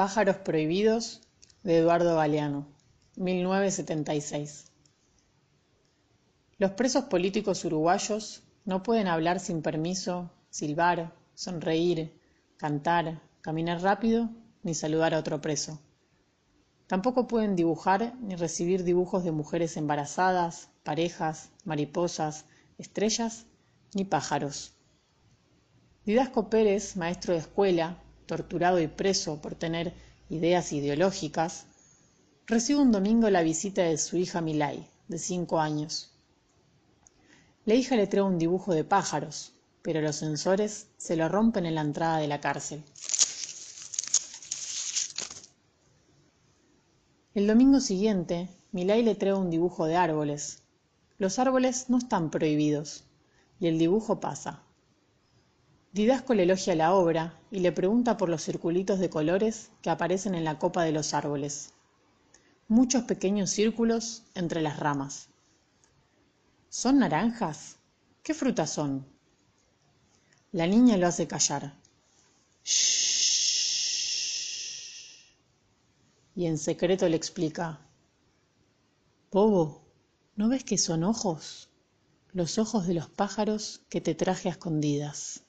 Pájaros prohibidos de Eduardo Galeano, 1976. Los presos políticos uruguayos no pueden hablar sin permiso, silbar, sonreír, cantar, caminar rápido ni saludar a otro preso. Tampoco pueden dibujar ni recibir dibujos de mujeres embarazadas, parejas, mariposas, estrellas ni pájaros. Didasco Pérez, maestro de escuela, torturado y preso por tener ideas ideológicas, recibe un domingo la visita de su hija Milay, de cinco años. La hija le trae un dibujo de pájaros, pero los sensores se lo rompen en la entrada de la cárcel. El domingo siguiente, Milay le trae un dibujo de árboles. Los árboles no están prohibidos, y el dibujo pasa. Didasco le elogia la obra y le pregunta por los circulitos de colores que aparecen en la copa de los árboles. Muchos pequeños círculos entre las ramas. ¿Son naranjas? ¿Qué frutas son? La niña lo hace callar. Shh. Y en secreto le explica. Bobo, ¿no ves que son ojos? Los ojos de los pájaros que te traje a escondidas.